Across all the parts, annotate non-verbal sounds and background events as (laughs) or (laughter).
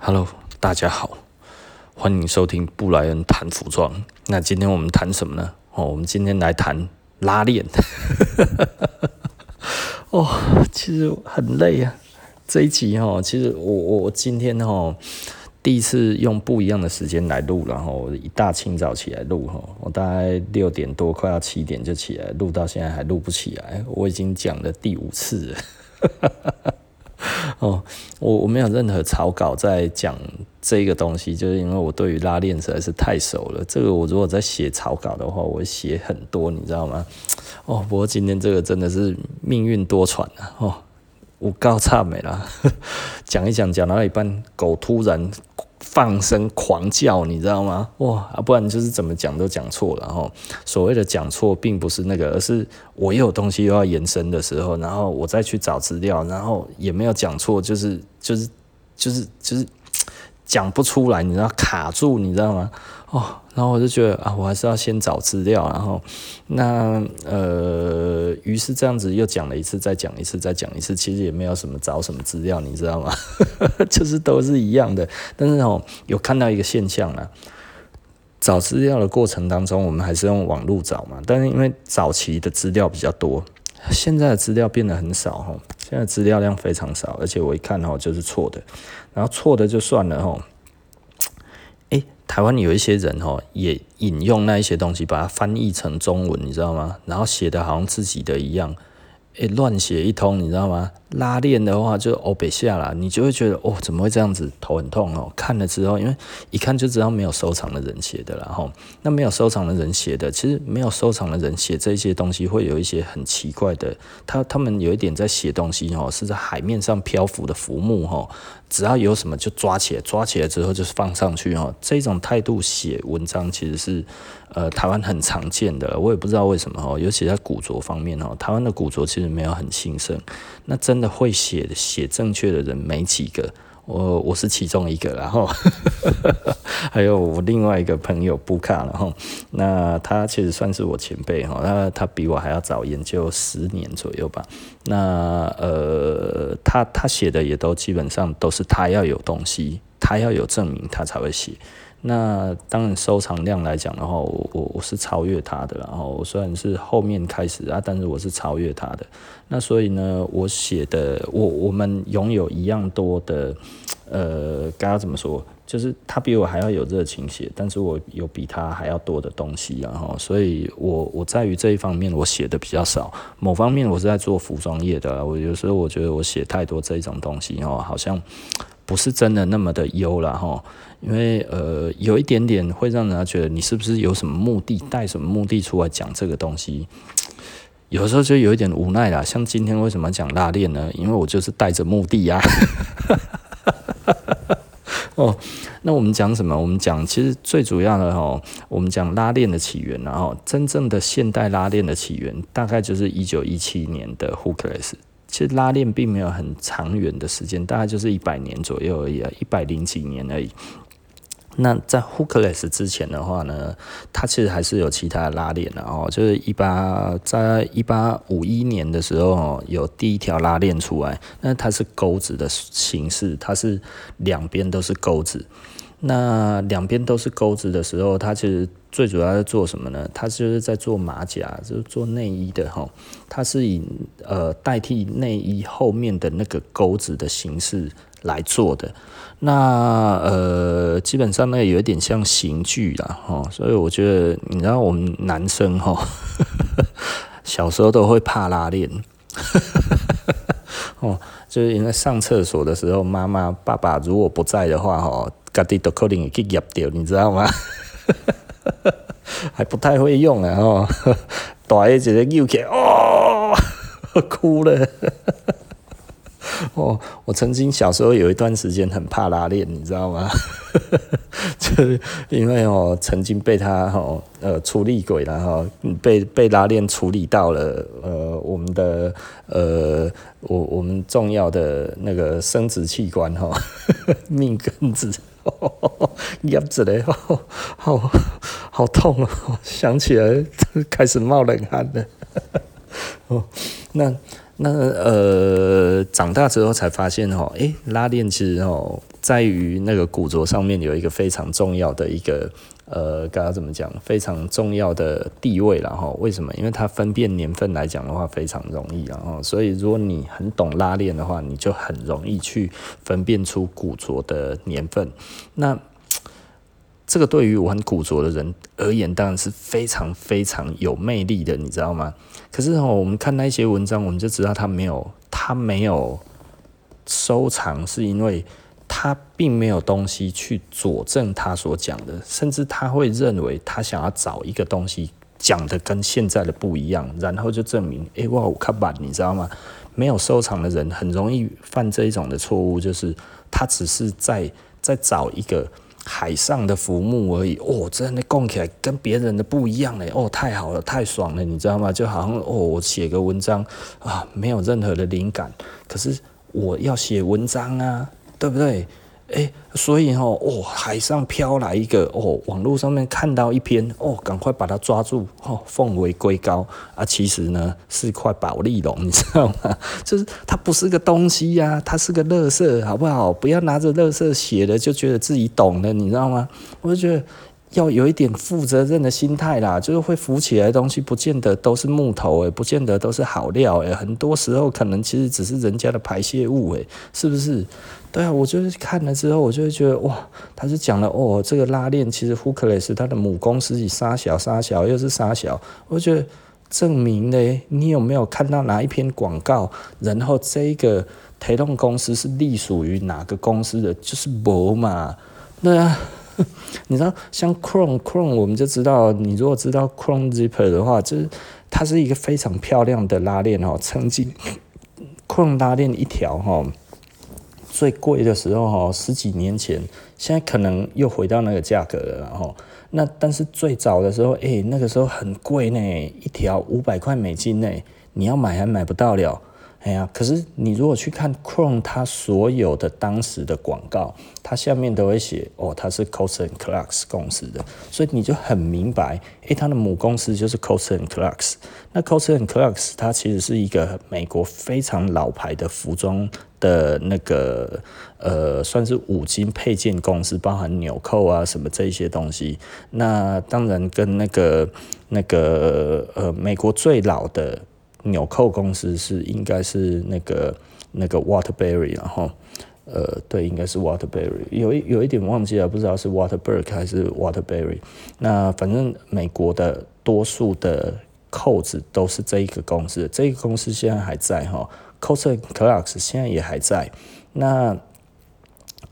Hello，大家好，欢迎收听布莱恩谈服装。那今天我们谈什么呢？哦，我们今天来谈拉链。(laughs) 哦，其实很累啊。这一集哦，其实我我今天哦，第一次用不一样的时间来录，然后一大清早起来录哈，我大概六点多快要七点就起来录，到现在还录不起来。我已经讲了第五次了。哦，我我没有任何草稿在讲这个东西，就是因为我对于拉链实在是太熟了。这个我如果在写草稿的话，我会写很多，你知道吗？哦，不过今天这个真的是命运多舛啊！哦，我告差没了，(laughs) 讲一讲讲到一半，狗突然。放声狂叫，你知道吗？哇，不然就是怎么讲都讲错了。然后所谓的讲错，并不是那个，而是我有东西又要延伸的时候，然后我再去找资料，然后也没有讲错，就是就是就是就是讲不出来，你知道卡住，你知道吗？哦，然后我就觉得啊，我还是要先找资料，然后那呃，于是这样子又讲了一次，再讲一次，再讲一次，其实也没有什么找什么资料，你知道吗？(laughs) 就是都是一样的。但是哦，有看到一个现象啊，找资料的过程当中，我们还是用网络找嘛，但是因为早期的资料比较多，现在的资料变得很少哈，现在资料量非常少，而且我一看哦，就是错的，然后错的就算了哈。台湾有一些人哦，也引用那一些东西，把它翻译成中文，你知道吗？然后写的好像自己的一样。诶，乱写一通，你知道吗？拉链的话就欧北下啦，你就会觉得哦，怎么会这样子？头很痛哦。看了之后，因为一看就知道没有收藏的人写的，然后那没有收藏的人写的，其实没有收藏的人写这些东西会有一些很奇怪的，他他们有一点在写东西哦，是在海面上漂浮的浮木哦，只要有什么就抓起来，抓起来之后就是放上去哦，这种态度写文章其实是。呃，台湾很常见的，我也不知道为什么哦，尤其在古着方面哦，台湾的古着其实没有很兴盛，那真的会写写正确的人没几个，我我是其中一个，然后 (laughs) 还有我另外一个朋友布卡，然后那他其实算是我前辈哈，他他比我还要早研究十年左右吧，那呃，他他写的也都基本上都是他要有东西，他要有证明，他才会写。那当然，收藏量来讲的话，我我我是超越他的，然后虽然是后面开始啊，但是我是超越他的。那所以呢，我写的，我我们拥有一样多的，呃，该要怎么说？就是他比我还要有热情写，但是我有比他还要多的东西，然后，所以我我在于这一方面我写的比较少。某方面我是在做服装业的，我有时候我觉得我写太多这一种东西哦，好像不是真的那么的优了哈。因为呃，有一点点会让人家觉得你是不是有什么目的，带什么目的出来讲这个东西，有时候就有一点无奈啦。像今天为什么讲拉链呢？因为我就是带着目的呀。(laughs) 哦，那我们讲什么？我们讲其实最主要的哦，我们讲拉链的起源，然后真正的现代拉链的起源，大概就是一九一七年的 Hookless。其实拉链并没有很长远的时间，大概就是一百年左右而已啊，一百零几年而已。那在 Hookless 之前的话呢，它其实还是有其他的拉链的哦，就是一八在一八五一年的时候有第一条拉链出来，那它是钩子的形式，它是两边都是钩子。那两边都是钩子的时候，它其实最主要在做什么呢？它就是在做马甲，就是做内衣的哈。它是以呃代替内衣后面的那个钩子的形式来做的。那呃，基本上呢，有一点像刑具啦，哈，所以我觉得，你知道，我们男生哈，(laughs) 小时候都会怕拉链，(laughs) 哦，就是因为上厕所的时候，妈妈、爸爸如果不在的话，哈，家己都可能会去夹掉，你知道吗？(laughs) 还不太会用啊，哦，(laughs) 大一直在扭起，哦，(laughs) 哭了。哦，我曾经小时候有一段时间很怕拉链，你知道吗？就是因为哦，曾经被他哦呃处理过，然后被被拉链处理到了呃我们的呃我我们重要的那个生殖器官哈，命根子，压着嘞，好好好痛哦，(laughs) 想起来 (laughs) 开始冒冷汗了。(laughs) 哦，那。那呃，长大之后才发现哦，诶，拉链其实哦，在于那个古着上面有一个非常重要的一个呃，该要怎么讲？非常重要的地位了哈。为什么？因为它分辨年份来讲的话非常容易，然后所以如果你很懂拉链的话，你就很容易去分辨出古着的年份。那 (tsk) 这个对于我很古着的人而言，当然是非常非常有魅力的，你知道吗？可是哦，我们看那些文章，我们就知道他没有，他没有收藏，是因为他并没有东西去佐证他所讲的，甚至他会认为他想要找一个东西讲的跟现在的不一样，然后就证明，哎哇，我看板，你知道吗？没有收藏的人很容易犯这一种的错误，就是他只是在在找一个。海上的浮木而已哦，真的供起来跟别人的不一样嘞哦，太好了，太爽了，你知道吗？就好像哦，我写个文章啊，没有任何的灵感，可是我要写文章啊，对不对？哎、欸，所以吼哦，海上飘来一个哦，网络上面看到一篇哦，赶快把它抓住哦，奉为圭臬啊！其实呢是块宝丽龙，(laughs) 你知道吗？就是它不是个东西呀、它是个垃圾，好不好？不要拿着垃圾写的就觉得自己懂了，你知道吗？我就觉得。要有一点负责任的心态啦，就是会浮起来的东西，不见得都是木头诶，不见得都是好料诶，很多时候可能其实只是人家的排泄物诶，是不是？对啊，我就是看了之后，我就会觉得哇，他是讲了哦，这个拉链其实 Hookless 它的母公司是杀小杀小又是杀小，我觉得证明呢，你有没有看到哪一篇广告？然后这个推动公司是隶属于哪个公司的？就是博嘛，对啊。(laughs) 你知道，像 Chrome Chrome，我们就知道，你如果知道 Chrome Zipper 的话，就是它是一个非常漂亮的拉链哦。曾经 Chrome 拉链一条哈，最贵的时候哈，十几年前，现在可能又回到那个价格了。然后，那但是最早的时候，哎，那个时候很贵呢，一条五百块美金呢，你要买还买不到了。哎呀，可是你如果去看 Chrome 它所有的当时的广告，它下面都会写哦，它是 Coats and Clarks 公司的，所以你就很明白，诶，它的母公司就是 Coats and Clarks。那 Coats and Clarks 它其实是一个美国非常老牌的服装的那个呃，算是五金配件公司，包含纽扣啊什么这一些东西。那当然跟那个那个呃，美国最老的。纽扣公司是应该是那个那个 Waterbury，然后呃对，应该是 Waterbury，有一有一点忘记了，不知道是 Waterberg 还是 Waterbury。那反正美国的多数的扣子都是这一个公司，这个公司现在还在哈 c o s t c l a r k s 现在也还在。那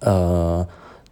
呃。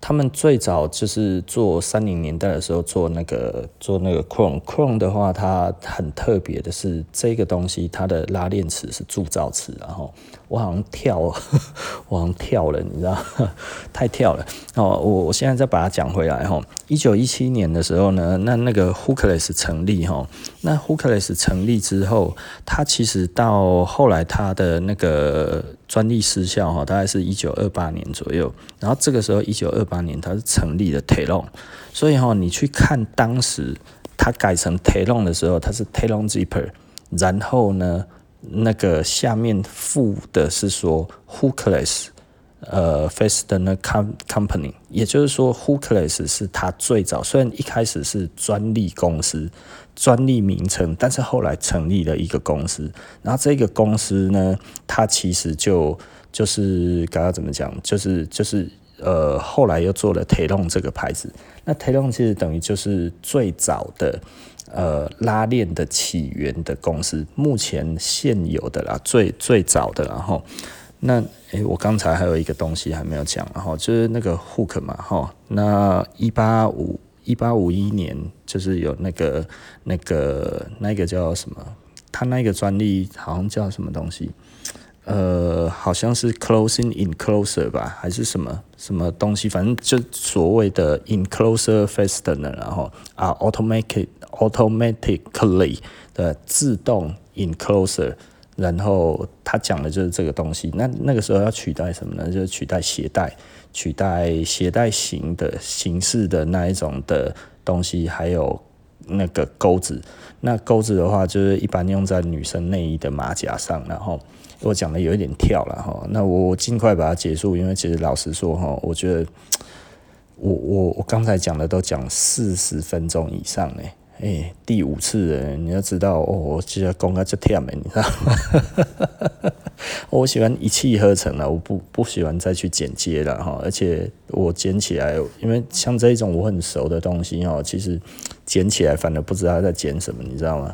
他们最早就是做三零年代的时候做那个做那个 Chrome Chrome 的话，它很特别的是这个东西，它的拉链齿是铸造齿，然后我好像跳，(laughs) 我好像跳了，你知道，(laughs) 太跳了哦。我我现在再把它讲回来哈。一九一七年的时候呢，那那个 Hookless 成立哈，那 Hookless 成立之后，它其实到后来它的那个。专利失效哈，大概是一九二八年左右。然后这个时候，一九二八年它是成立了 Telon，所以哈，你去看当时它改成 Telon 的时候，它是 Telon Zipper。然后呢，那个下面附的是说 Hookless，呃，Fasten Company，也就是说 Hookless 是它最早，虽然一开始是专利公司。专利名称，但是后来成立了一个公司，然后这个公司呢，它其实就就是刚刚怎么讲，就是就是呃，后来又做了 Telon 这个牌子。那 Telon 其实等于就是最早的呃拉链的起源的公司，目前现有的啦，最最早的。然后那诶、我刚才还有一个东西还没有讲，然后就是那个 Hook 嘛，哈，那一八五。一八五一年，就是有那个、那个、那个叫什么？他那个专利好像叫什么东西？呃，好像是 closing enclosure 吧，还是什么什么东西？反正就所谓的 enclosure fastener，然后啊，automatic automatically 的自动 enclosure，然后他讲的就是这个东西。那那个时候要取代什么呢？就是取代鞋带。取代鞋带型的形式的那一种的东西，还有那个钩子。那钩子的话，就是一般用在女生内衣的马甲上。然后我讲的有一点跳了哈，那我尽快把它结束，因为其实老实说哈，我觉得我我我刚才讲的都讲四十分钟以上呢。哎、第五次了，你要知道哦，我其实讲个这忝的，你知道吗？(laughs) 我喜欢一气呵成了，我不不喜欢再去剪接了哈。而且我剪起来，因为像这一种我很熟的东西哈，其实剪起来反而不知道在剪什么，你知道吗？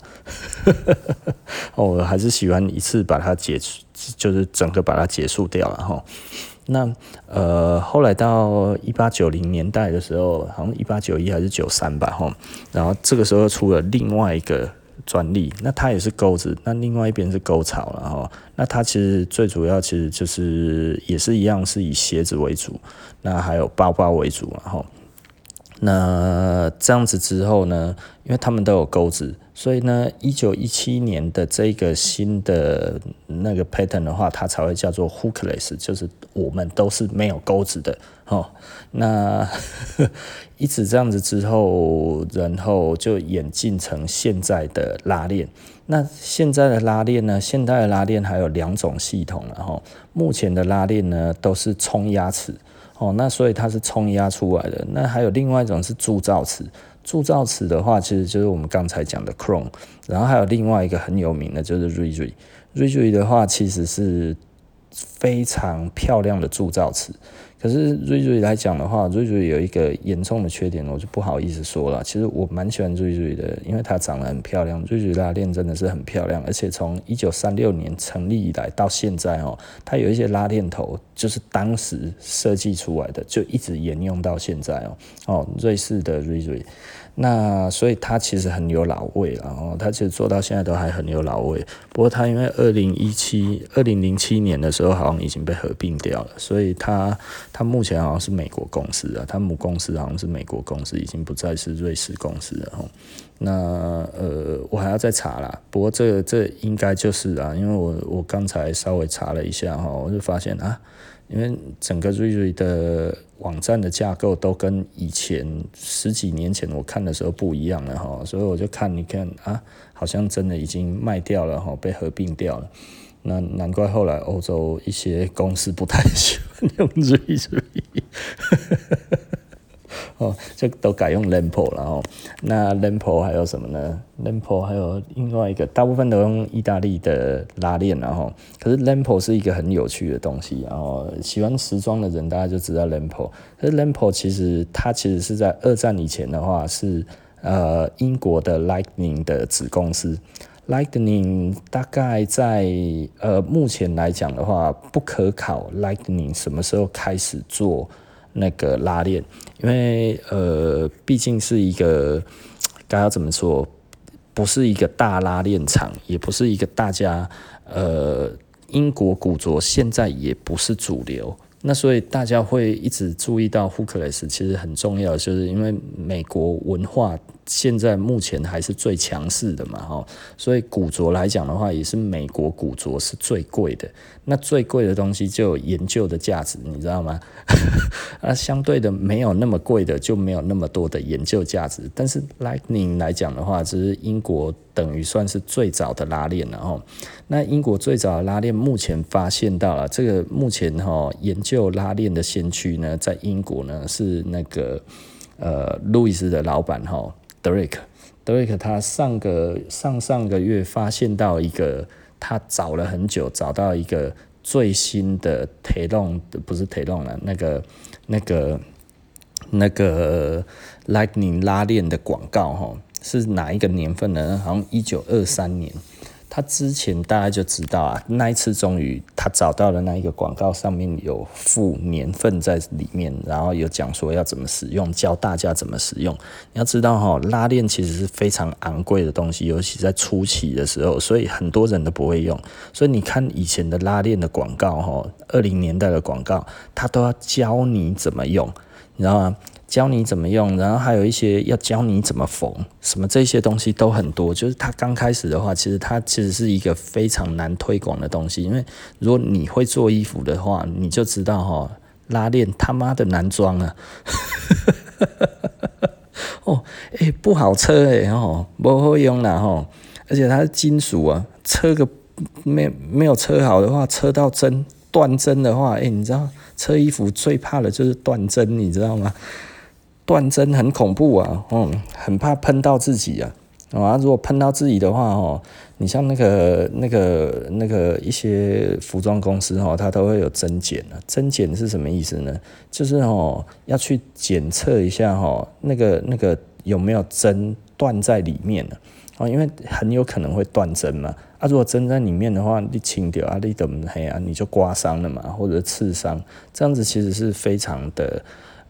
(laughs) 我还是喜欢一次把它结束，就是整个把它结束掉了哈。那呃，后来到一八九零年代的时候，好像一八九一还是九三吧，吼，然后这个时候出了另外一个专利，那它也是钩子，那另外一边是沟槽了，哈，那它其实最主要其实就是也是一样，是以鞋子为主，那还有包包为主，然后。那这样子之后呢，因为他们都有钩子，所以呢，一九一七年的这个新的那个 pattern 的话，它才会叫做 hookless，就是我们都是没有钩子的哦。那 (laughs) 一直这样子之后，然后就演进成现在的拉链。那现在的拉链呢？现在的拉链还有两种系统，然后目前的拉链呢都是冲压齿。哦，那所以它是冲压出来的。那还有另外一种是铸造齿，铸造词的话，其实就是我们刚才讲的 Chrome。然后还有另外一个很有名的，就是 Rizri，Rizri 的话其实是非常漂亮的铸造词。可是瑞瑞来讲的话，瑞瑞有一个严重的缺点，我就不好意思说了。其实我蛮喜欢瑞瑞的，因为她长得很漂亮。瑞瑞拉链真的是很漂亮，而且从一九三六年成立以来到现在哦，它有一些拉链头就是当时设计出来的，就一直沿用到现在哦。哦，瑞士的瑞瑞。那所以它其实很有老味，然后它其实做到现在都还很有老味。不过它因为二零一七、二零零七年的时候好像已经被合并掉了，所以它它目前好像是美国公司啊，它母公司好像是美国公司，已经不再是瑞士公司了。那呃，我还要再查啦。不过这这应该就是啊，因为我我刚才稍微查了一下哈，我就发现啊。因为整个瑞瑞的网站的架构都跟以前十几年前我看的时候不一样了哈，所以我就看你看啊，好像真的已经卖掉了哈，被合并掉了。那难怪后来欧洲一些公司不太喜欢用瑞瑞。哦，就都改用 Lempo 了哦。那 Lempo 还有什么呢？Lempo 还有另外一个，大部分都用意大利的拉链，然后可是 Lempo 是一个很有趣的东西，然后喜欢时装的人大家就知道 Lempo。可是 Lempo 其实它其实是在二战以前的话是呃英国的 Lightning 的子公司，Lightning 大概在呃目前来讲的话不可考，Lightning 什么时候开始做？那个拉链，因为呃，毕竟是一个该要怎么说，不是一个大拉链厂，也不是一个大家呃，英国古着现在也不是主流，那所以大家会一直注意到 hookless，其实很重要，就是因为美国文化。现在目前还是最强势的嘛，哈，所以古着来讲的话，也是美国古着是最贵的。那最贵的东西就有研究的价值，你知道吗？(laughs) 啊，相对的没有那么贵的就没有那么多的研究价值。但是 Lightning 来讲的话，只是英国等于算是最早的拉链了，哈。那英国最早的拉链目前发现到了这个目前哈研究拉链的先驱呢，在英国呢是那个呃路易斯的老板哈。德瑞克，德瑞克他上个上上个月发现到一个，他找了很久，找到一个最新的推动不是推动了，那个那个那个 Lightning 拉链的广告哈，是哪一个年份呢？好像一九二三年。他之前大家就知道啊，那一次终于他找到了那一个广告，上面有附年份在里面，然后有讲说要怎么使用，教大家怎么使用。你要知道哈，拉链其实是非常昂贵的东西，尤其在初期的时候，所以很多人都不会用。所以你看以前的拉链的广告哈，二零年代的广告，他都要教你怎么用，你知道吗？教你怎么用，然后还有一些要教你怎么缝，什么这些东西都很多。就是它刚开始的话，其实它其实是一个非常难推广的东西，因为如果你会做衣服的话，你就知道哈，拉链他妈的难装啊！(laughs) 哦，哎、不好车哎、欸，吼，不好用啦吼，而且它是金属啊，车个没没有车好的话，车到针断针的话，哎、你知道车衣服最怕的就是断针，你知道吗？断针很恐怖啊，嗯，很怕喷到自己啊。啊，如果喷到自己的话，哦，你像那个、那个、那个一些服装公司，哦，它都会有针检啊。针检是什么意思呢？就是哦，要去检测一下，哦，那个、那个有没有针断在里面呢？哦，因为很有可能会断针嘛。啊，如果针在里面的话，你清掉啊，你等黑啊，你就刮伤了嘛，或者刺伤，这样子其实是非常的。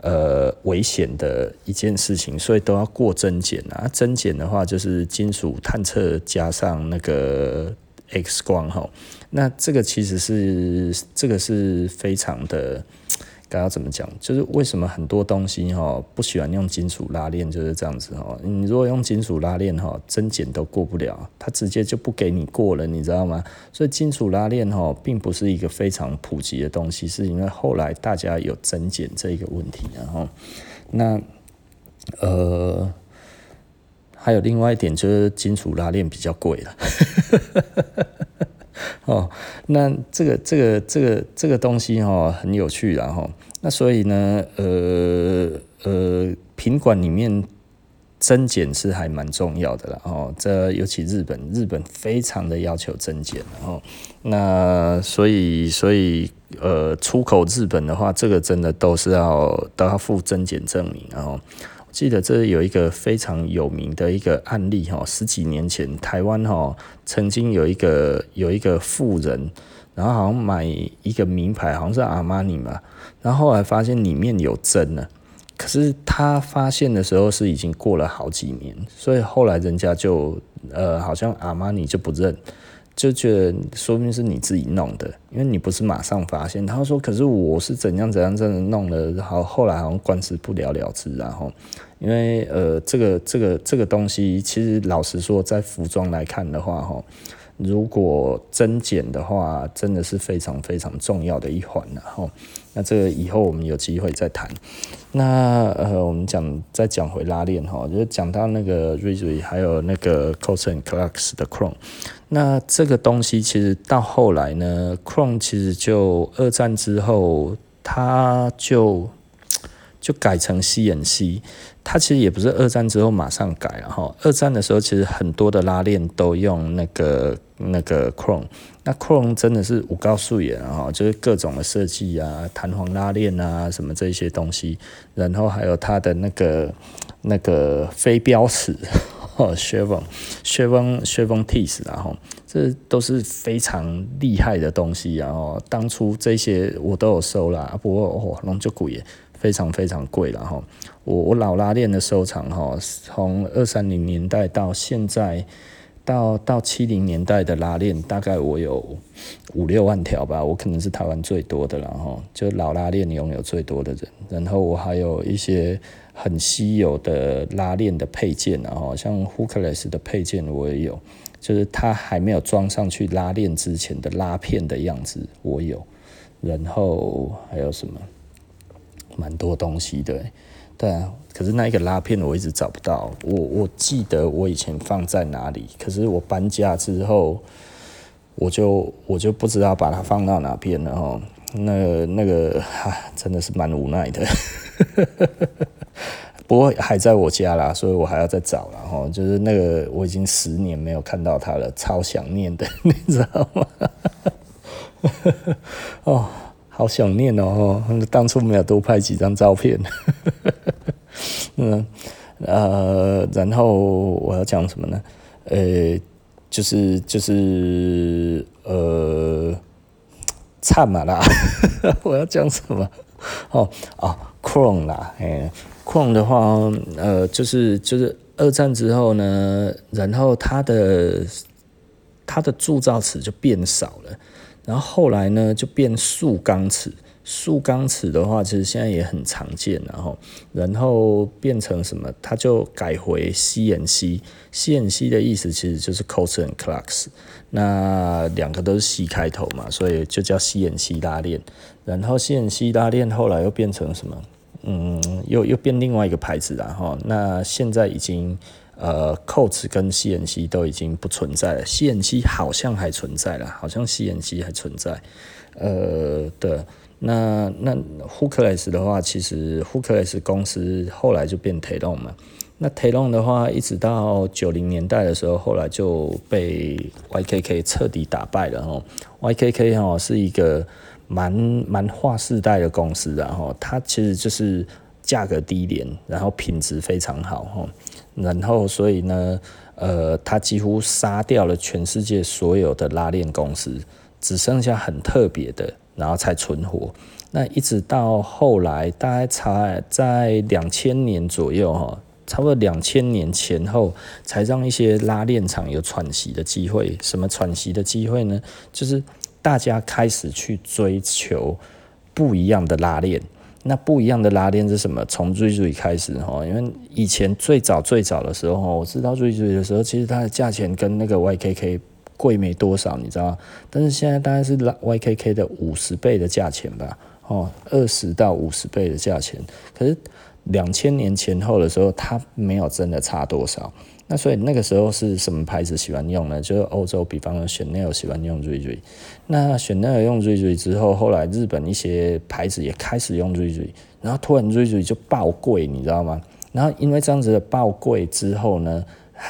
呃，危险的一件事情，所以都要过真检啊。真检的话，就是金属探测加上那个 X 光哈。那这个其实是这个是非常的。该要怎么讲？就是为什么很多东西哈不喜欢用金属拉链，就是这样子哈。你如果用金属拉链哈，针检都过不了，它直接就不给你过了，你知道吗？所以金属拉链哈并不是一个非常普及的东西，是因为后来大家有针检这一个问题，然后那呃还有另外一点就是金属拉链比较贵了。哦，那这个这个这个这个东西哈很有趣，然后那所以呢，呃呃，品管里面增减是还蛮重要的了哦。这尤其日本，日本非常的要求增减哦那所以所以呃，出口日本的话，这个真的都是要都要附增减证明，然后。记得这有一个非常有名的一个案例哈，十几年前台湾哈曾经有一个有一个富人，然后好像买一个名牌，好像是阿玛尼嘛，然后后来发现里面有针了，可是他发现的时候是已经过了好几年，所以后来人家就呃好像阿玛尼就不认。就觉得说明是你自己弄的，因为你不是马上发现。他说：“可是我是怎样怎样这样弄的，然后后来好像官司不了了之。”然后，因为呃，这个这个这个东西，其实老实说，在服装来看的话，哈。如果增减的话，真的是非常非常重要的一环然后。那这个以后我们有机会再谈。那呃，我们讲再讲回拉链哈，就讲到那个瑞瑞还有那个 Coats & Clarks 的 Chrome。那这个东西其实到后来呢，Chrome 其实就二战之后，它就就改成 CNC。它其实也不是二战之后马上改了哈。二战的时候，其实很多的拉链都用那个。那个 Chrome，那 Chrome 真的是五高素颜啊，就是各种的设计啊，弹簧拉链啊，什么这些东西，然后还有它的那个那个飞镖齿，Chevron，Chevron，Chevron Teeth，然后这都是非常厉害的东西，然后当初这些我都有收啦，不过哦，龙就贵也非常非常贵了哈。我我老拉链的收藏哈，从二三零年代到现在。到到七零年代的拉链，大概我有五六万条吧，我可能是台湾最多的，了哈就老拉链拥有最多的人。然后我还有一些很稀有的拉链的配件，然后像 hookless 的配件我也有，就是它还没有装上去拉链之前的拉片的样子我有。然后还有什么？蛮多东西的。对啊，可是那一个拉片我一直找不到，我我记得我以前放在哪里，可是我搬家之后，我就我就不知道把它放到哪边了哈。那那个哈，(laughs) 真的是蛮无奈的，(laughs) 不过还在我家啦，所以我还要再找了哈。就是那个我已经十年没有看到它了，超想念的，(laughs) 你知道吗？哦。好想念哦！当初没有多拍几张照片。(laughs) 嗯呃，然后我要讲什么呢？呃，就是就是呃，惨嘛啦！(laughs) 我要讲什么？哦哦，Chrome 啦，哎，Chrome 的话，呃，就是就是二战之后呢，然后它的它的铸造齿就变少了。然后后来呢，就变塑钢齿。塑钢齿的话，其实现在也很常见。然后，然后变成什么？它就改回 CNC。CNC 的意思其实就是 c o s and Clarks。那两个都是 C 开头嘛，所以就叫 CNC 拉链。然后 CNC 拉链后来又变成什么？嗯，又又变另外一个牌子了哈。那现在已经呃，Coats 跟 CNC 都已经不存在了，CNC 好像还存在了，好像 CNC 还存在。呃，对，那那 Hookless 的话，其实 Hookless 公司后来就变 Telon 嘛。那 Telon 的话，一直到九零年代的时候，后来就被 YKK 彻底打败了哈。YKK 哈是一个蛮蛮划世代的公司，然后它其实就是价格低廉，然后品质非常好哈。然后所以呢，呃，它几乎杀掉了全世界所有的拉链公司。只剩下很特别的，然后才存活。那一直到后来，大概才在两千年左右，哈，差不多两千年前后，才让一些拉链厂有喘息的机会。什么喘息的机会呢？就是大家开始去追求不一样的拉链。那不一样的拉链是什么？从瑞瑞开始，哈，因为以前最早最早的时候，我知道瑞瑞的时候，其实它的价钱跟那个 YKK。贵没多少，你知道吗？但是现在大概是拉 YKK 的五十倍的价钱吧，哦，二十到五十倍的价钱。可是两千年前后的时候，它没有真的差多少。那所以那个时候是什么牌子喜欢用呢？就是欧洲，比方说 Chanel 喜欢用 RIGID。那 Chanel 用 RIGID 之后，后来日本一些牌子也开始用 RIGID，然后突然 RIGID 就爆贵，你知道吗？然后因为这样子的爆贵之后呢，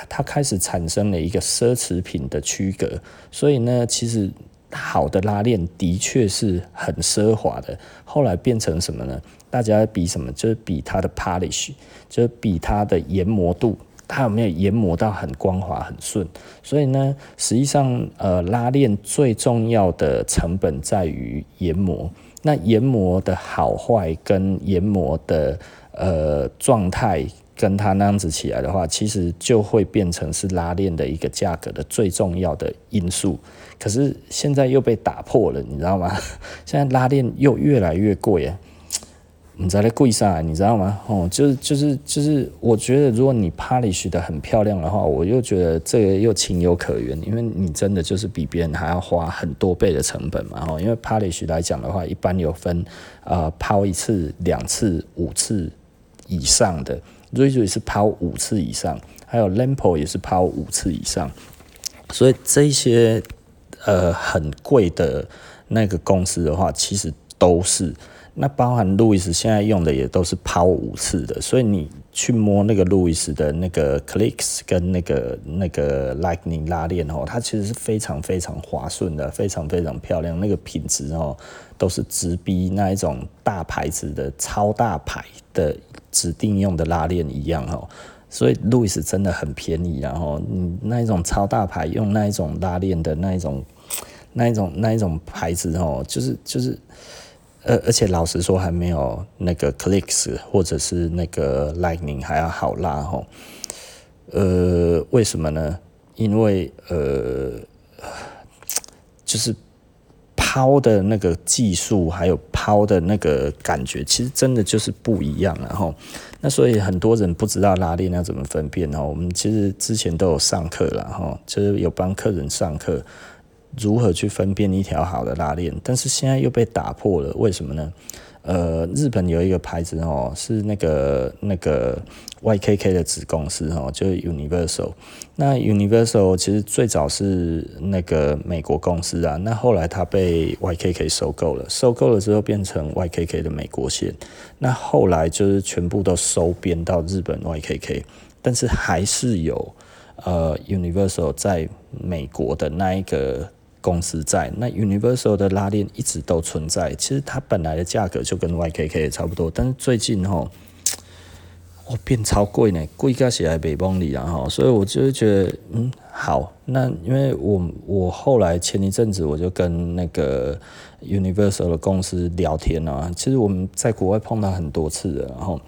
它开始产生了一个奢侈品的区隔，所以呢，其实好的拉链的确是很奢华的。后来变成什么呢？大家比什么？就是比它的 polish，就是比它的研磨度，它有没有研磨到很光滑、很顺。所以呢，实际上，呃，拉链最重要的成本在于研磨。那研磨的好坏跟研磨的呃状态。跟它那样子起来的话，其实就会变成是拉链的一个价格的最重要的因素。可是现在又被打破了，你知道吗？(laughs) 现在拉链又越来越贵啊！你在那贵啥？你知道吗？哦，就是就是就是，我觉得如果你 polish 的很漂亮的话，我又觉得这个又情有可原，因为你真的就是比别人还要花很多倍的成本嘛。哦，因为 polish 来讲的话，一般有分呃抛一次、两次、五次以上的。r i z u 是抛五次以上，还有 Lampo 也是抛五次以上，所以这些呃很贵的那个公司的话，其实都是那包含路易斯现在用的也都是抛五次的，所以你去摸那个路易斯的那个 Clicks 跟那个那个 Lightning 拉链哦，它其实是非常非常滑顺的，非常非常漂亮，那个品质哦都是直逼那一种大牌子的超大牌的。指定用的拉链一样哦，所以路易斯真的很便宜，然后你那一种超大牌用那一种拉链的那一种那一种那一种牌子哦，就是就是，而而且老实说还没有那个 Clicks 或者是那个 Lightning 还要好拉哦，呃，为什么呢？因为呃，就是。抛的那个技术，还有抛的那个感觉，其实真的就是不一样。然后，那所以很多人不知道拉链要怎么分辨哦。我们其实之前都有上课了哈，就是有帮客人上课如何去分辨一条好的拉链，但是现在又被打破了，为什么呢？呃，日本有一个牌子哦，是那个那个 YKK 的子公司哦，就是 Universal。那 Universal 其实最早是那个美国公司啊，那后来它被 YKK 收购了，收购了之后变成 YKK 的美国线。那后来就是全部都收编到日本 YKK，但是还是有呃 Universal 在美国的那一个。公司在那 Universal 的拉链一直都存在，其实它本来的价格就跟 YKK 也差不多，但是最近吼，哦变超贵呢，贵到起来北崩里了哈，所以我就觉得嗯好，那因为我我后来前一阵子我就跟那个 Universal 的公司聊天啊，其实我们在国外碰到很多次了，然后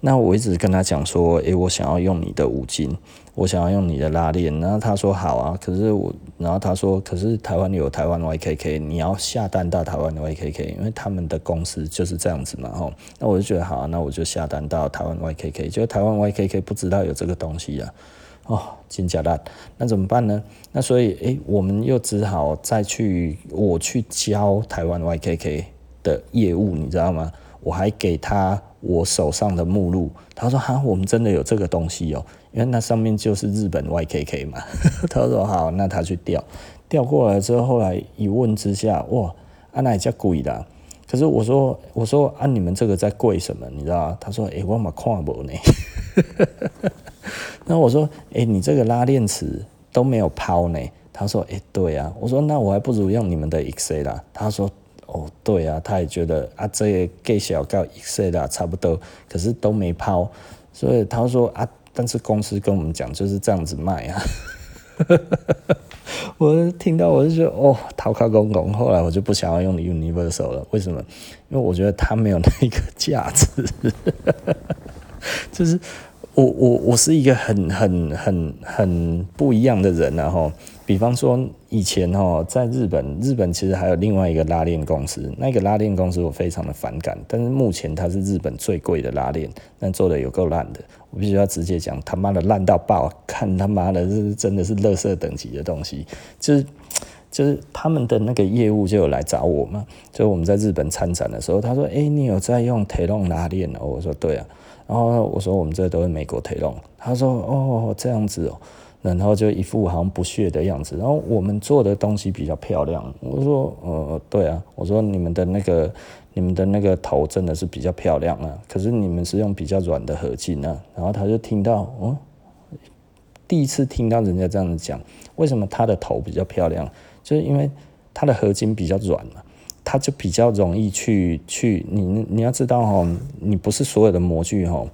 那我一直跟他讲说，诶、我想要用你的五金。我想要用你的拉链，然后他说好啊，可是我，然后他说，可是台湾有台湾 YKK，你要下单到台湾的 YKK，因为他们的公司就是这样子嘛，吼，那我就觉得好啊，那我就下单到台湾 YKK，就台湾 YKK 不知道有这个东西啊，哦，真假烂，那怎么办呢？那所以，诶、我们又只好再去，我去教台湾 YKK 的业务，你知道吗？我还给他我手上的目录，他说哈，我们真的有这个东西哦，因为那上面就是日本 YKK 嘛。(laughs) 他说好，那他去调，调过来之后，后来一问之下，哇，啊那也叫贵的。可是我说我说啊，你们这个在贵什么？你知道？他说哎、欸，我嘛看不呢。(laughs) 那我说哎、欸，你这个拉链池都没有抛呢。他说哎、欸，对啊。我说那我还不如用你们的 Excel 啦。他说哦，对啊，他也觉得啊，这个给小告 Excel 啦差不多，可是都没抛。所以他说啊，但是公司跟我们讲就是这样子卖啊。(laughs) 我听到我就觉得哦，头壳公公。后来我就不想要用 Universal 了。为什么？因为我觉得它没有那个价值。(laughs) 就是我我我是一个很很很很不一样的人，然后。比方说，以前哦，在日本，日本其实还有另外一个拉链公司，那个拉链公司我非常的反感，但是目前它是日本最贵的拉链，但做的有够烂的，我必须要直接讲，他妈的烂到爆，(laughs) 看他妈的是真的是垃圾等级的东西，就是就是他们的那个业务就有来找我嘛，就我们在日本参展的时候，他说，哎、你有在用 Telon 拉链哦？我说对啊，然后我说我们这都是美国 Telon，他说哦这样子哦。然后就一副好像不屑的样子。然后我们做的东西比较漂亮。我说，呃，对啊。我说你们的那个，你们的那个头真的是比较漂亮啊。可是你们是用比较软的合金啊。然后他就听到，哦，第一次听到人家这样子讲，为什么他的头比较漂亮？就是因为他的合金比较软嘛，他就比较容易去去。你你要知道哈，你不是所有的模具哈。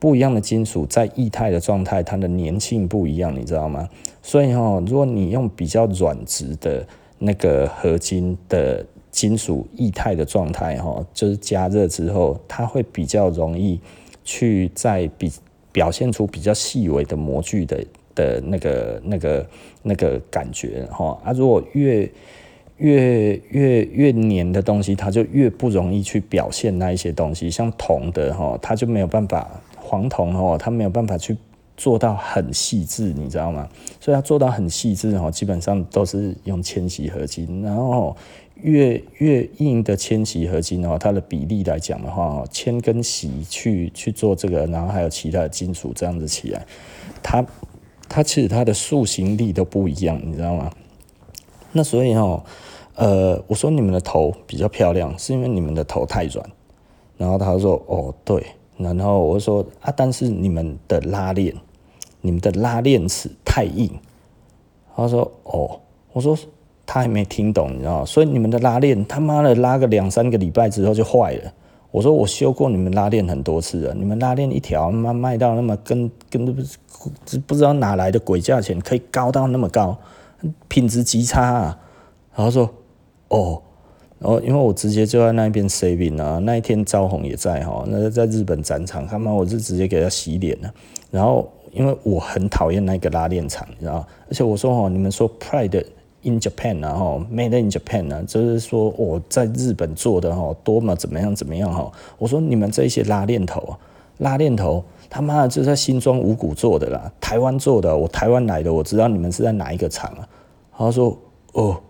不一样的金属在液态的状态，它的粘性不一样，你知道吗？所以哈，如果你用比较软质的那个合金的金属液态的状态哈，就是加热之后，它会比较容易去在比表现出比较细微的模具的的那个那个那个感觉哈。啊，如果越越越越黏的东西，它就越不容易去表现那一些东西，像铜的哈，它就没有办法。黄铜哦，它没有办法去做到很细致，你知道吗？所以它做到很细致哦，基本上都是用铅锡合金。然后越越硬的铅锡合金哦，它的比例来讲的话哦，铅跟锡去去做这个，然后还有其他的金属这样子起来，它它其实它的塑形力都不一样，你知道吗？那所以哦，呃，我说你们的头比较漂亮，是因为你们的头太软。然后他说：“哦，对。”然后我说啊，但是你们的拉链，你们的拉链齿太硬。他说哦，我说他还没听懂，你知道？所以你们的拉链他妈的拉个两三个礼拜之后就坏了。我说我修过你们拉链很多次了，你们拉链一条妈卖到那么跟跟不不知道哪来的鬼价钱，可以高到那么高，品质极差啊。然后说哦。然后，因为我直接就在那边 saving 啊，那一天赵红也在哈，那在日本展场，他妈我就直接给他洗脸了。然后，因为我很讨厌那个拉链厂，你知道，而且我说哈，你们说 Pride in Japan 啊，哈，Made in Japan 啊，就是说我在日本做的哈，多么怎么样怎么样哈。我说你们这些拉链头，拉链头他妈的就在新庄五股做的啦，台湾做的，我台湾来的，我知道你们是在哪一个厂啊。他说哦。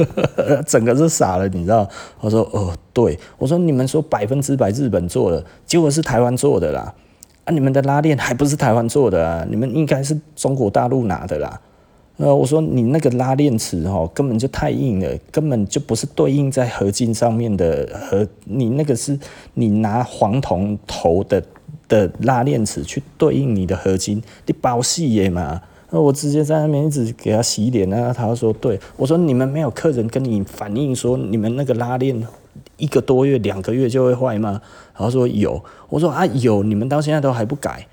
(laughs) 整个是傻了，你知道？我说哦，对，我说你们说百分之百日本做的，结果是台湾做的啦。啊，你们的拉链还不是台湾做的啊？你们应该是中国大陆拿的啦。呃，我说你那个拉链齿哦，根本就太硬了，根本就不是对应在合金上面的，和你那个是你拿黄铜头的的拉链齿去对应你的合金，你包死耶嘛？那我直接在那边一直给他洗脸，啊他说：“对我说，你们没有客人跟你反映说你们那个拉链一个多月、两个月就会坏吗？”然后说有，我说啊有，你们到现在都还不改。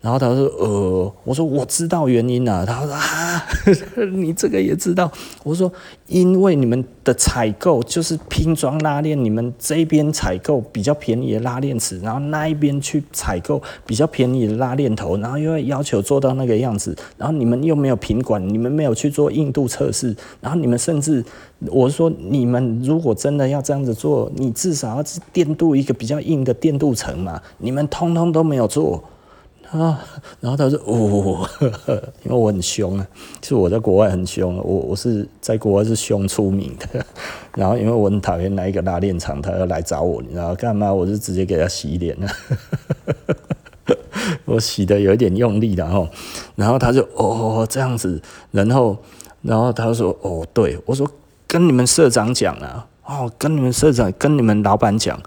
然后他说：“呃，我说我知道原因了。”他说：“啊，(laughs) 你这个也知道？”我说：“因为你们的采购就是拼装拉链，你们这边采购比较便宜的拉链齿，然后那一边去采购比较便宜的拉链头，然后又要求做到那个样子，然后你们又没有品管，你们没有去做硬度测试，然后你们甚至，我说你们如果真的要这样子做，你至少要垫镀一个比较硬的电镀层嘛，你们通通都没有做。”啊，然后他说哦，(laughs) 因为我很凶啊，其实我在国外很凶，我我是在国外是凶出名的。然后因为我很讨厌那一个拉链厂，他要来找我，你知道干嘛？我就直接给他洗脸了，(laughs) 我洗的有一点用力，然后，然后他就哦这样子，然后，然后他说哦对，我说跟你们社长讲啊，哦跟你们社长跟你们老板讲。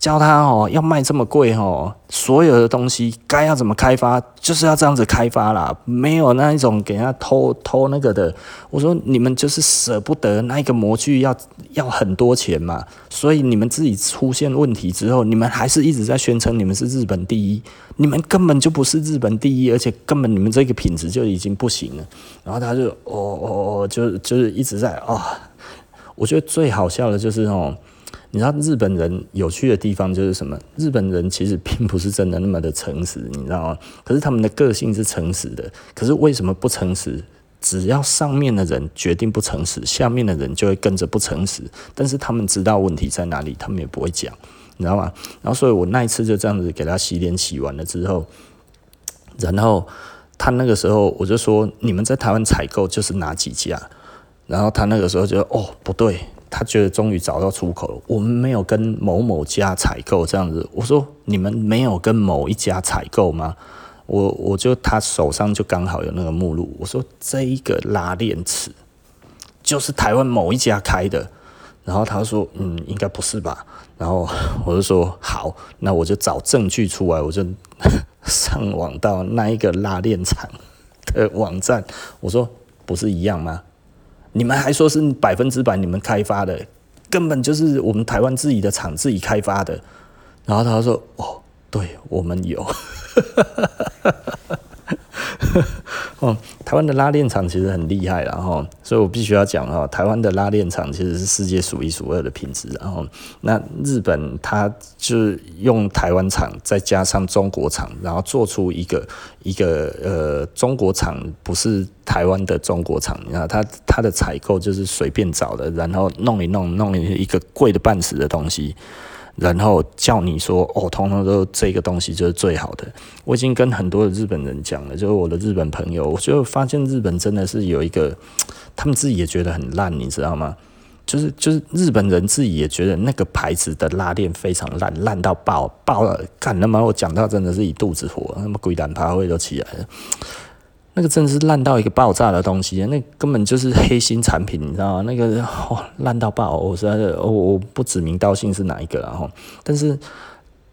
教他哦，要卖这么贵哦，所有的东西该要怎么开发，就是要这样子开发啦，没有那一种给人家偷偷那个的。我说你们就是舍不得那一个模具要要很多钱嘛，所以你们自己出现问题之后，你们还是一直在宣称你们是日本第一，你们根本就不是日本第一，而且根本你们这个品质就已经不行了。然后他就哦哦哦，就就是一直在啊、哦，我觉得最好笑的就是哦。你知道日本人有趣的地方就是什么？日本人其实并不是真的那么的诚实，你知道吗？可是他们的个性是诚实的。可是为什么不诚实？只要上面的人决定不诚实，下面的人就会跟着不诚实。但是他们知道问题在哪里，他们也不会讲，你知道吗？然后所以我那一次就这样子给他洗脸洗完了之后，然后他那个时候我就说：“你们在台湾采购就是哪几家？”然后他那个时候就哦不对。他觉得终于找到出口了。我们没有跟某某家采购这样子。我说，你们没有跟某一家采购吗？我我就他手上就刚好有那个目录。我说，这一个拉链尺就是台湾某一家开的。然后他说嗯，应该不是吧？然后我就说好，那我就找证据出来，我就上网到那一个拉链厂的网站。我说不是一样吗？你们还说是百分之百你们开发的，根本就是我们台湾自己的厂自己开发的。然后他说：“哦，对，我们有。” (laughs) 哦，台湾的拉链厂其实很厉害，然后，所以我必须要讲哈，台湾的拉链厂其实是世界数一数二的品质。然后，那日本它就是用台湾厂再加上中国厂，然后做出一个一个呃中国厂不是台湾的中国厂，然后它它的采购就是随便找的，然后弄一弄弄一个贵的半死的东西。然后叫你说哦，通通都这个东西就是最好的。我已经跟很多的日本人讲了，就是我的日本朋友，我就发现日本真的是有一个，他们自己也觉得很烂，你知道吗？就是就是日本人自己也觉得那个牌子的拉链非常烂，烂到爆爆了。干他妈！我讲到真的是一肚子火，那么鬼胆趴会都起来了。那个真是烂到一个爆炸的东西，那根本就是黑心产品，你知道吗？那个 (laughs) 哦，烂到爆，我实在是我我不指名道姓是哪一个，然后，但是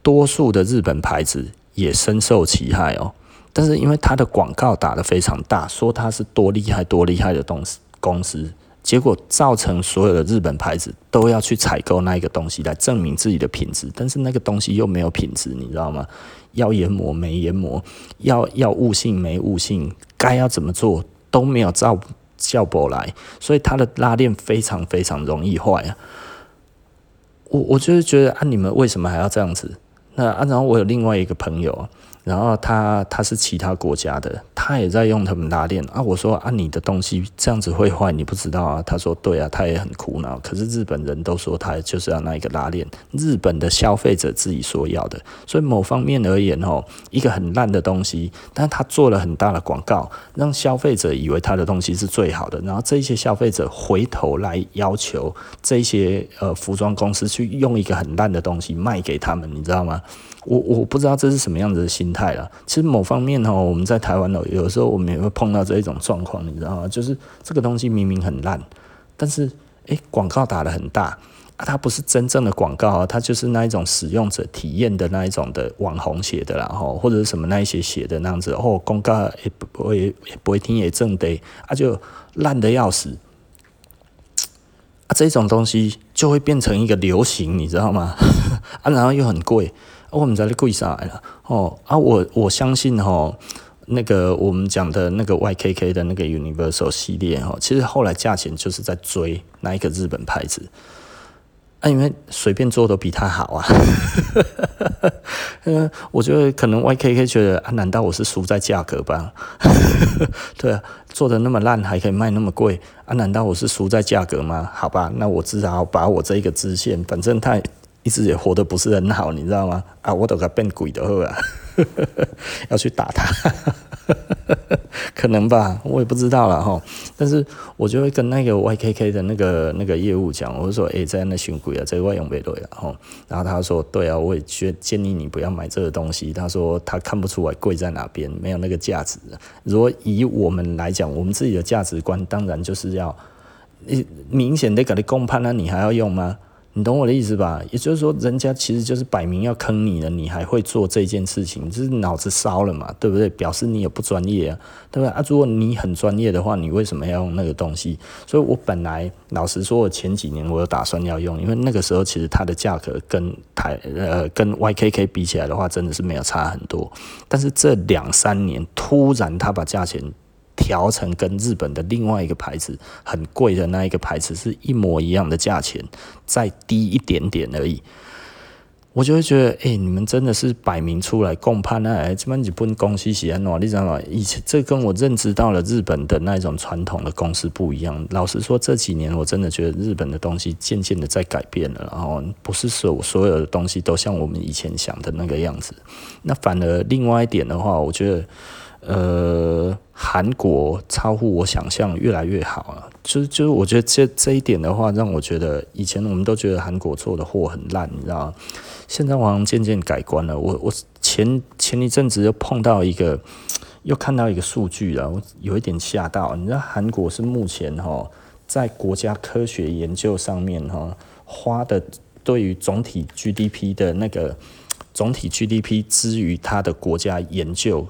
多数的日本牌子也深受其害哦。但是因为它的广告打得非常大，说它是多厉害多厉害的东西公司，结果造成所有的日本牌子都要去采购那一个东西来证明自己的品质，但是那个东西又没有品质，你知道吗？要研磨没研磨，要要悟性没悟性，该要怎么做都没有照效果来，所以他的拉链非常非常容易坏啊！我我就是觉得啊，你们为什么还要这样子？那啊，然后我有另外一个朋友。然后他他是其他国家的，他也在用他们拉链啊。我说啊，你的东西这样子会坏，你不知道啊？他说对啊，他也很苦恼。可是日本人都说他就是要那一个拉链，日本的消费者自己说要的。所以某方面而言哦，一个很烂的东西，但他做了很大的广告，让消费者以为他的东西是最好的。然后这些消费者回头来要求这些呃服装公司去用一个很烂的东西卖给他们，你知道吗？我我不知道这是什么样子的心态了。其实某方面哦，我们在台湾哦，有时候我们也会碰到这一种状况，你知道吗？就是这个东西明明很烂，但是诶，广告打得很大啊，它不是真正的广告啊，它就是那一种使用者体验的那一种的网红写的啦，吼，或者是什么那一些写的那样子哦，广告也不会也不会听也正的啊，就烂得要死啊，这种东西就会变成一个流行，你知道吗？(laughs) 啊，然后又很贵。我们在这贵啥了？哦啊，我我相信哈，那个我们讲的那个 YKK 的那个 Universal 系列哈，其实后来价钱就是在追那一个日本牌子啊，因为随便做都比它好啊。嗯，(laughs) 我觉得可能 YKK 觉得啊，难道我是输在价格吧？(laughs) 对啊，做的那么烂还可以卖那么贵啊？难道我是输在价格吗？好吧，那我至少把我这一个支线，反正它。一直也活得不是很好，你知道吗？啊，我都该变鬼的后啊，(laughs) 要去打他，(laughs) 可能吧，我也不知道了哈。但是我就会跟那个 YKK 的那个那个业务讲，我就说，哎，在那选鬼啊，这外用不对啊，哈。然后他说，对啊，我也觉建议你不要买这个东西。他说他看不出来贵在哪边，没有那个价值。如果以我们来讲，我们自己的价值观，当然就是要，你明显的给你公判，了你还要用吗？你懂我的意思吧？也就是说，人家其实就是摆明要坑你了，你还会做这件事情，就是脑子烧了嘛，对不对？表示你也不专业啊，对不对？啊，如果你很专业的话，你为什么要用那个东西？所以我本来老实说，我前几年我有打算要用，因为那个时候其实它的价格跟台呃跟 YKK 比起来的话，真的是没有差很多。但是这两三年突然它把价钱。调成跟日本的另外一个牌子很贵的那一个牌子是一模一样的价钱，再低一点点而已，我就会觉得，哎、你们真的是摆明出来共判那，哎，这么日本公司是安怎，你知道吗？以前这跟我认知到了日本的那一种传统的公司不一样。老实说，这几年我真的觉得日本的东西渐渐的在改变了，然后不是所所有的东西都像我们以前想的那个样子。那反而另外一点的话，我觉得。呃，韩国超乎我想象，越来越好了。就是就是，我觉得这这一点的话，让我觉得以前我们都觉得韩国做的货很烂，你知道吗？现在好像渐渐改观了。我我前前一阵子又碰到一个，又看到一个数据了，我有一点吓到。你知道韩国是目前哈在国家科学研究上面哈花的对于总体 GDP 的那个总体 GDP 之于它的国家研究。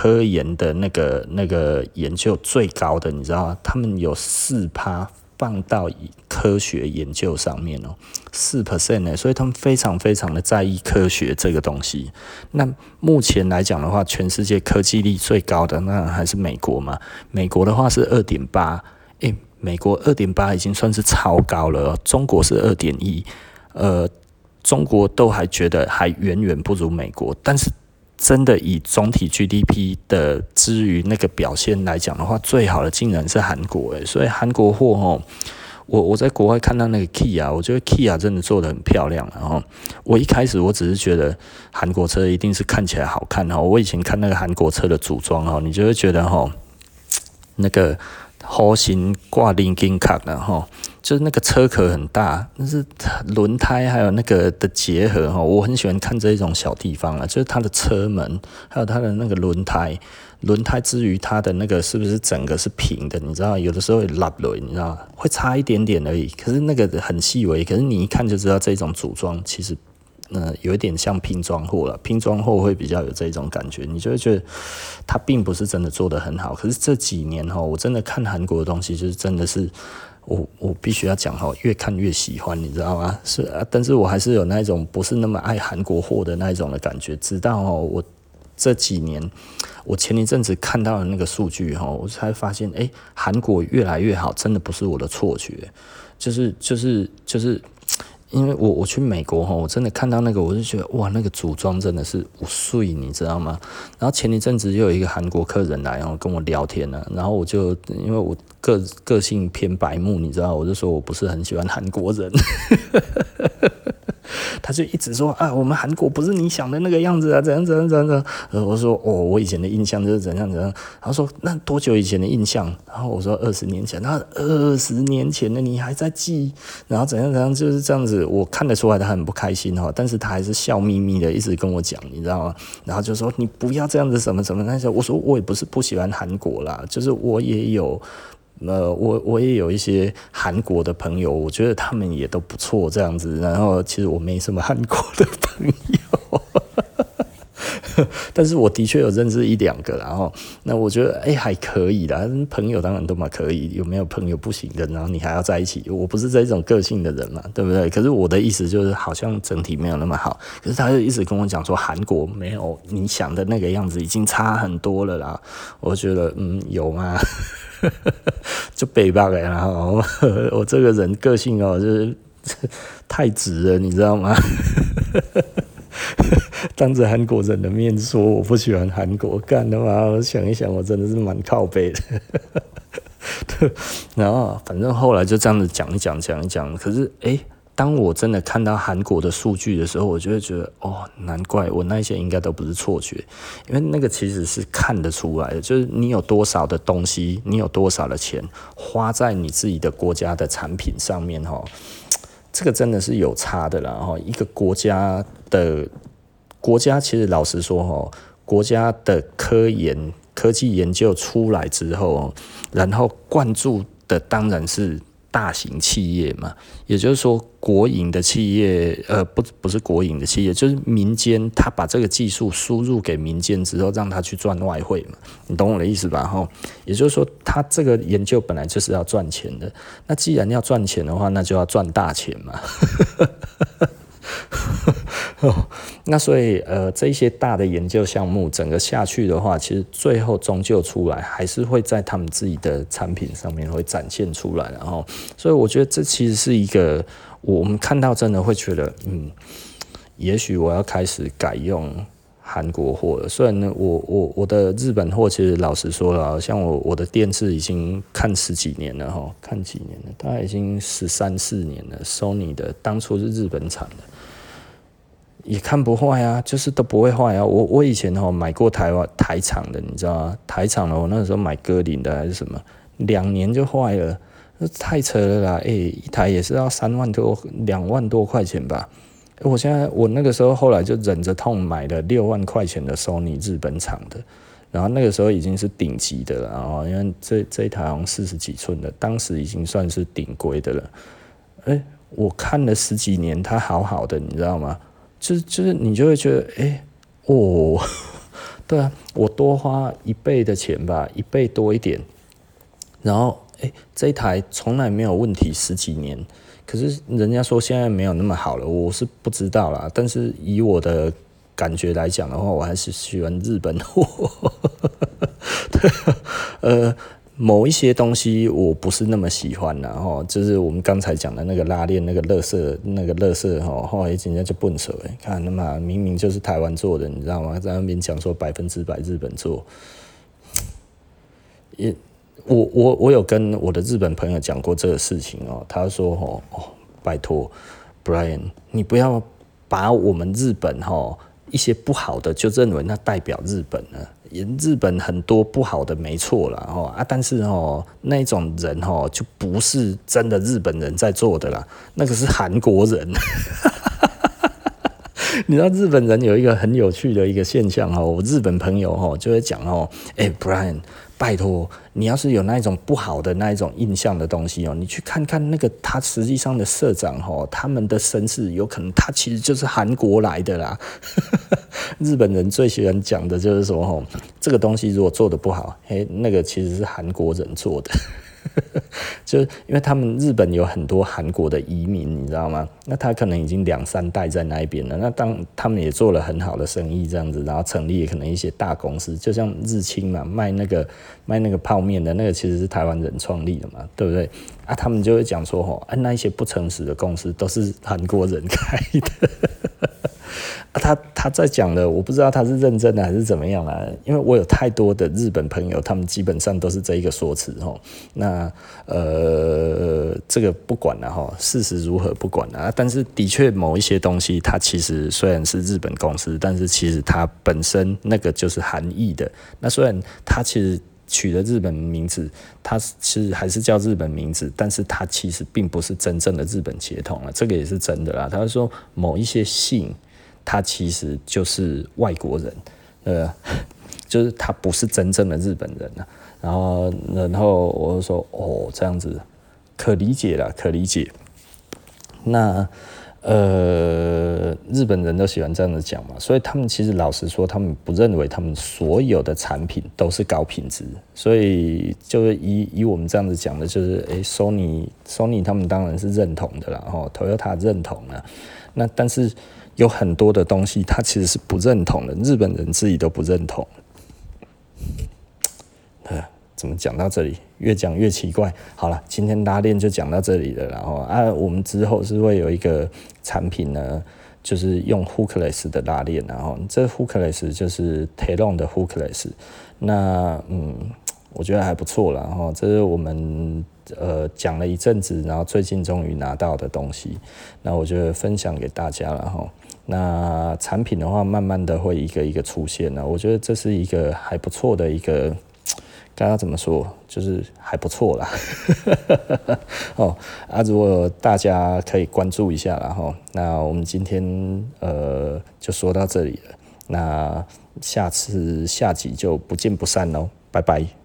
科研的那个那个研究最高的，你知道吗？他们有四趴放到科学研究上面哦，四 percent 呢，所以他们非常非常的在意科学这个东西。那目前来讲的话，全世界科技力最高的那还是美国嘛？美国的话是二点八，诶，美国二点八已经算是超高了。中国是二点一，呃，中国都还觉得还远远不如美国，但是。真的以总体 GDP 的之于那个表现来讲的话，最好的竟然是韩国诶，所以韩国货吼，我我在国外看到那个 Key 啊我觉得 Key 啊真的做得很漂亮。然后我一开始我只是觉得韩国车一定是看起来好看哈，我以前看那个韩国车的组装哈，你就会觉得哈，那个。弧形挂零金卡的哈，就是那个车壳很大，但是轮胎还有那个的结合哈，我很喜欢看这一种小地方啊，就是它的车门，还有它的那个轮胎，轮胎之余它的那个是不是整个是平的？你知道，有的时候会拉轮，你知道，会差一点点而已，可是那个很细微，可是你一看就知道这种组装其实。呃，有一点像拼装货了，拼装货会比较有这种感觉，你就会觉得它并不是真的做得很好。可是这几年哈，我真的看韩国的东西，就是真的是我我必须要讲哈，越看越喜欢，你知道吗？是啊，但是我还是有那种不是那么爱韩国货的那一种的感觉。直到哦，我这几年，我前一阵子看到的那个数据哈，我才发现，哎，韩国越来越好，真的不是我的错觉，就是就是。就是因为我我去美国哈，我真的看到那个，我就觉得哇，那个组装真的是无碎，你知道吗？然后前一阵子又有一个韩国客人来，然后跟我聊天呢，然后我就因为我个个性偏白目，你知道，我就说我不是很喜欢韩国人。他就一直说啊，我们韩国不是你想的那个样子啊，怎样怎样怎样怎样。呃，我说哦，我以前的印象就是怎样怎样。他说那多久以前的印象？然后我说二十年前。那二十年前的你还在记？然后怎样怎样就是这样子。我看得出来他很不开心哈，但是他还是笑眯眯的一直跟我讲，你知道吗？然后就说你不要这样子什么什么那些。我说我也不是不喜欢韩国啦，就是我也有。呃，我我也有一些韩国的朋友，我觉得他们也都不错这样子。然后其实我没什么韩国的朋友，(laughs) 但是我的确有认识一两个。然后那我觉得哎、还可以啦，朋友当然都蛮可以。有没有朋友不行的？然后你还要在一起？我不是这种个性的人嘛，对不对？可是我的意思就是，好像整体没有那么好。可是他就一直跟我讲说，韩国没有你想的那个样子，已经差很多了啦。我觉得嗯，有吗？(laughs) 就北吧，然后 (laughs) 我这个人个性哦，就是太直了，你知道吗？(laughs) 当着韩国人的面说我不喜欢韩国，干的话，我想一想，我真的是蛮靠背的。然后反正后来就这样子讲一讲，讲一讲。可是哎。当我真的看到韩国的数据的时候，我就会觉得哦，难怪我那些应该都不是错觉，因为那个其实是看得出来的，就是你有多少的东西，你有多少的钱花在你自己的国家的产品上面哈，这个真的是有差的啦哈。一个国家的国家其实老实说哈，国家的科研科技研究出来之后，然后灌注的当然是。大型企业嘛，也就是说，国营的企业，呃，不，不是国营的企业，就是民间，他把这个技术输入给民间之后，让他去赚外汇嘛，你懂我的意思吧？哈，也就是说，他这个研究本来就是要赚钱的，那既然要赚钱的话，那就要赚大钱嘛。(laughs) 那所以呃，这些大的研究项目整个下去的话，其实最后终究出来还是会在他们自己的产品上面会展现出来，然后，所以我觉得这其实是一个我们看到真的会觉得，嗯，也许我要开始改用韩国货。虽然呢，我我我的日本货其实老实说了，像我我的电视已经看十几年了哈，看几年了，大概已经十三四年了，Sony 的当初是日本产的。也看不坏啊，就是都不会坏啊。我我以前哈买过台湾台厂的，你知道吗？台厂的，我那时候买歌林的还是什么，两年就坏了，那太扯了啦！诶、一台也是要三万多两万多块钱吧？我现在我那个时候后来就忍着痛买了六万块钱的 Sony 日本厂的，然后那个时候已经是顶级的了啊，因为这这一台好像四十几寸的，当时已经算是顶规的了。诶、欸，我看了十几年，它好好的，你知道吗？就是就是你就会觉得，哎、欸，哦，(laughs) 对啊，我多花一倍的钱吧，一倍多一点，然后，哎、这一台从来没有问题，十几年，可是人家说现在没有那么好了，我是不知道啦，但是以我的感觉来讲的话，我还是喜欢日本货，(laughs) 对，呃。某一些东西我不是那么喜欢，然后就是我们刚才讲的那个拉链，那个乐色，那个乐色哈，后来人家就笨手哎，看那么明明就是台湾做的，你知道吗？在那边讲说百分之百日本做，也我我我有跟我的日本朋友讲过这个事情哦，他说哦哦，拜托，Brian，你不要把我们日本哈一些不好的就认为那代表日本了。日本很多不好的没错啦，哦啊，但是哦，那种人哦就不是真的日本人在做的啦，那个是韩国人。(laughs) 你知道日本人有一个很有趣的一个现象哦，我日本朋友哦就会讲哦，哎，Brian。拜托，你要是有那一种不好的那一种印象的东西哦，你去看看那个他实际上的社长哦，他们的身世有可能他其实就是韩国来的啦。(laughs) 日本人最喜欢讲的就是说哦，这个东西如果做的不好，嘿，那个其实是韩国人做的。(laughs) 就是因为他们日本有很多韩国的移民，你知道吗？那他可能已经两三代在那边了。那当他们也做了很好的生意，这样子，然后成立可能一些大公司，就像日清嘛，卖那个卖那个泡面的那个，其实是台湾人创立的嘛，对不对？啊，他们就会讲说，吼，啊，那一些不诚实的公司都是韩国人开的。他他在讲的，我不知道他是认真的还是怎么样啊？因为我有太多的日本朋友，他们基本上都是这一个说辞哦。那呃，这个不管了哈，事实如何不管了。但是的确，某一些东西，它其实虽然是日本公司，但是其实它本身那个就是韩裔的。那虽然它其实取了日本名字，它其实还是叫日本名字，但是它其实并不是真正的日本血统了。这个也是真的啦。他说某一些姓。他其实就是外国人，呃，(laughs) 就是他不是真正的日本人啊。然后，然后我就说，哦，这样子可理解了，可理解。那呃，日本人都喜欢这样子讲嘛，所以他们其实老实说，他们不认为他们所有的产品都是高品质。所以，就是以以我们这样子讲的，就是诶，Sony Sony 他们当然是认同的啦，哦 Toyota 认同了。那但是。有很多的东西，他其实是不认同的，日本人自己都不认同。呃，怎么讲到这里，越讲越奇怪。好了，今天拉链就讲到这里了。然后啊，我们之后是会有一个产品呢，就是用 hookless 的拉链。然后这 hookless 就是 Telon 的 hookless。那嗯，我觉得还不错了。然后这是我们呃讲了一阵子，然后最近终于拿到的东西，那我就分享给大家了哈。那产品的话，慢慢的会一个一个出现了，我觉得这是一个还不错的一个。刚刚怎么说？就是还不错啦。(laughs) 哦啊，如果大家可以关注一下啦哈。那我们今天呃就说到这里了。那下次下集就不见不散喽，拜拜。